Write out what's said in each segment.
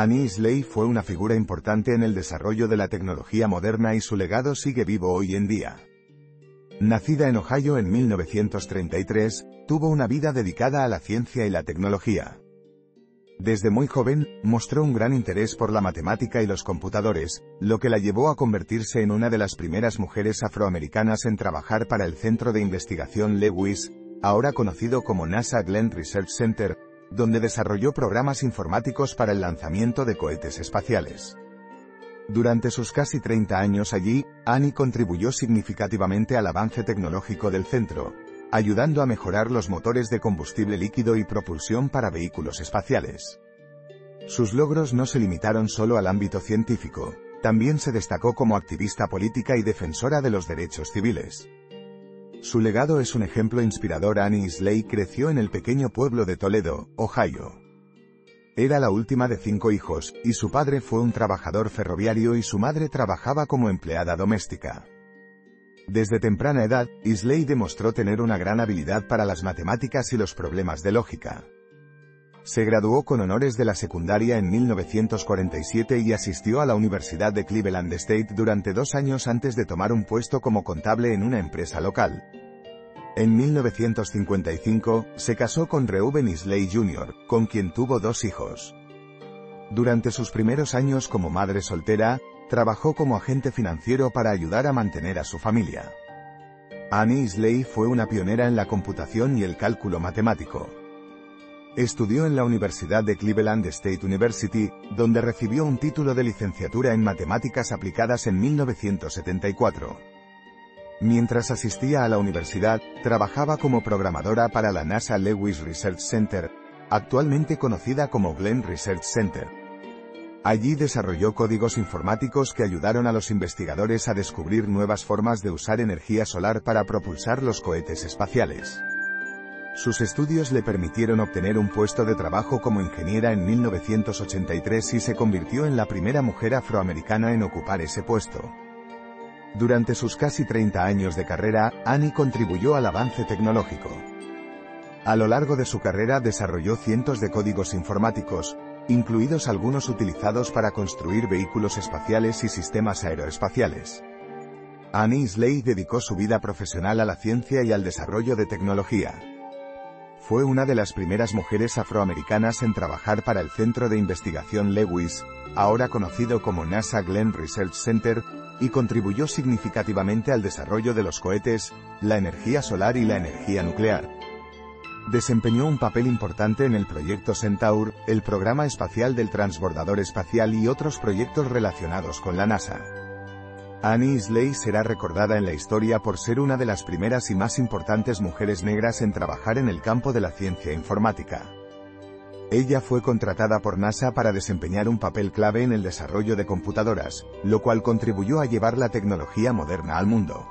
Annie Isley fue una figura importante en el desarrollo de la tecnología moderna y su legado sigue vivo hoy en día. Nacida en Ohio en 1933, tuvo una vida dedicada a la ciencia y la tecnología. Desde muy joven, mostró un gran interés por la matemática y los computadores, lo que la llevó a convertirse en una de las primeras mujeres afroamericanas en trabajar para el Centro de Investigación Lewis, ahora conocido como NASA Glenn Research Center, donde desarrolló programas informáticos para el lanzamiento de cohetes espaciales. Durante sus casi 30 años allí, Annie contribuyó significativamente al avance tecnológico del centro, ayudando a mejorar los motores de combustible líquido y propulsión para vehículos espaciales. Sus logros no se limitaron solo al ámbito científico, también se destacó como activista política y defensora de los derechos civiles. Su legado es un ejemplo inspirador. Annie Isley creció en el pequeño pueblo de Toledo, Ohio. Era la última de cinco hijos, y su padre fue un trabajador ferroviario y su madre trabajaba como empleada doméstica. Desde temprana edad, Isley demostró tener una gran habilidad para las matemáticas y los problemas de lógica. Se graduó con honores de la secundaria en 1947 y asistió a la Universidad de Cleveland State durante dos años antes de tomar un puesto como contable en una empresa local. En 1955, se casó con Reuben Isley Jr., con quien tuvo dos hijos. Durante sus primeros años como madre soltera, trabajó como agente financiero para ayudar a mantener a su familia. Annie Isley fue una pionera en la computación y el cálculo matemático. Estudió en la Universidad de Cleveland State University, donde recibió un título de licenciatura en matemáticas aplicadas en 1974. Mientras asistía a la universidad, trabajaba como programadora para la NASA Lewis Research Center, actualmente conocida como Glenn Research Center. Allí desarrolló códigos informáticos que ayudaron a los investigadores a descubrir nuevas formas de usar energía solar para propulsar los cohetes espaciales. Sus estudios le permitieron obtener un puesto de trabajo como ingeniera en 1983 y se convirtió en la primera mujer afroamericana en ocupar ese puesto. Durante sus casi 30 años de carrera, Annie contribuyó al avance tecnológico. A lo largo de su carrera desarrolló cientos de códigos informáticos, incluidos algunos utilizados para construir vehículos espaciales y sistemas aeroespaciales. Annie Slade dedicó su vida profesional a la ciencia y al desarrollo de tecnología. Fue una de las primeras mujeres afroamericanas en trabajar para el Centro de Investigación Lewis, ahora conocido como NASA Glenn Research Center, y contribuyó significativamente al desarrollo de los cohetes, la energía solar y la energía nuclear. Desempeñó un papel importante en el proyecto Centaur, el programa espacial del transbordador espacial y otros proyectos relacionados con la NASA. Annie Isley será recordada en la historia por ser una de las primeras y más importantes mujeres negras en trabajar en el campo de la ciencia informática. Ella fue contratada por NASA para desempeñar un papel clave en el desarrollo de computadoras, lo cual contribuyó a llevar la tecnología moderna al mundo.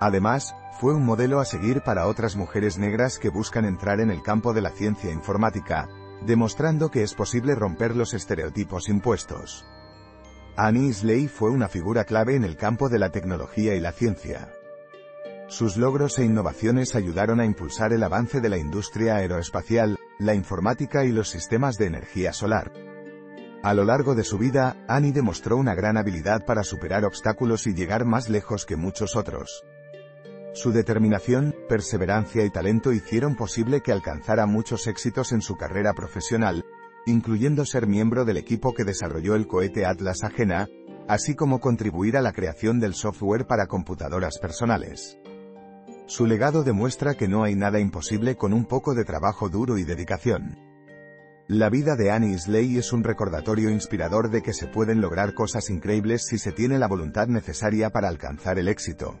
Además, fue un modelo a seguir para otras mujeres negras que buscan entrar en el campo de la ciencia informática, demostrando que es posible romper los estereotipos impuestos. Annie Isley fue una figura clave en el campo de la tecnología y la ciencia. Sus logros e innovaciones ayudaron a impulsar el avance de la industria aeroespacial, la informática y los sistemas de energía solar. A lo largo de su vida, Annie demostró una gran habilidad para superar obstáculos y llegar más lejos que muchos otros. Su determinación, perseverancia y talento hicieron posible que alcanzara muchos éxitos en su carrera profesional, incluyendo ser miembro del equipo que desarrolló el cohete Atlas Agena, así como contribuir a la creación del software para computadoras personales. Su legado demuestra que no hay nada imposible con un poco de trabajo duro y dedicación. La vida de Annie Slay es un recordatorio inspirador de que se pueden lograr cosas increíbles si se tiene la voluntad necesaria para alcanzar el éxito.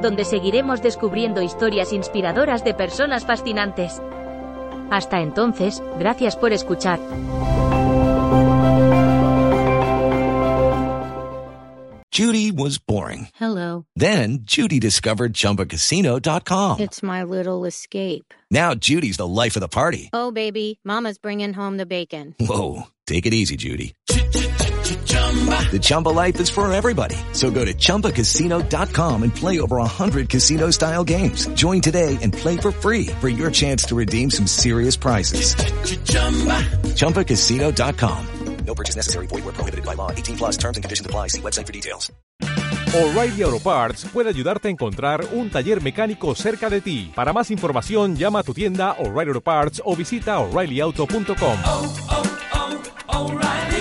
donde seguiremos descubriendo historias inspiradoras de personas fascinantes. Hasta entonces, gracias por escuchar. Judy was boring. Hello. Then Judy discovered ChumbaCasino.com. It's my little escape. Now Judy's the life of the party. Oh, baby, Mama's bringing home the bacon. Whoa, take it easy, Judy. The Chumba life is for everybody. So go to ChumbaCasino.com and play over 100 casino style games. Join today and play for free for your chance to redeem some serious prizes. ChumbaCasino.com. No purchase necessary. Void where prohibited by law. 18 plus terms and conditions apply. See website for details. O'Reilly Auto Parts puede ayudarte a encontrar un taller mecánico cerca de ti. Para más información, llama a tu tienda O'Reilly Auto Parts o visita O'ReillyAuto.com. oh, oh, O'Reilly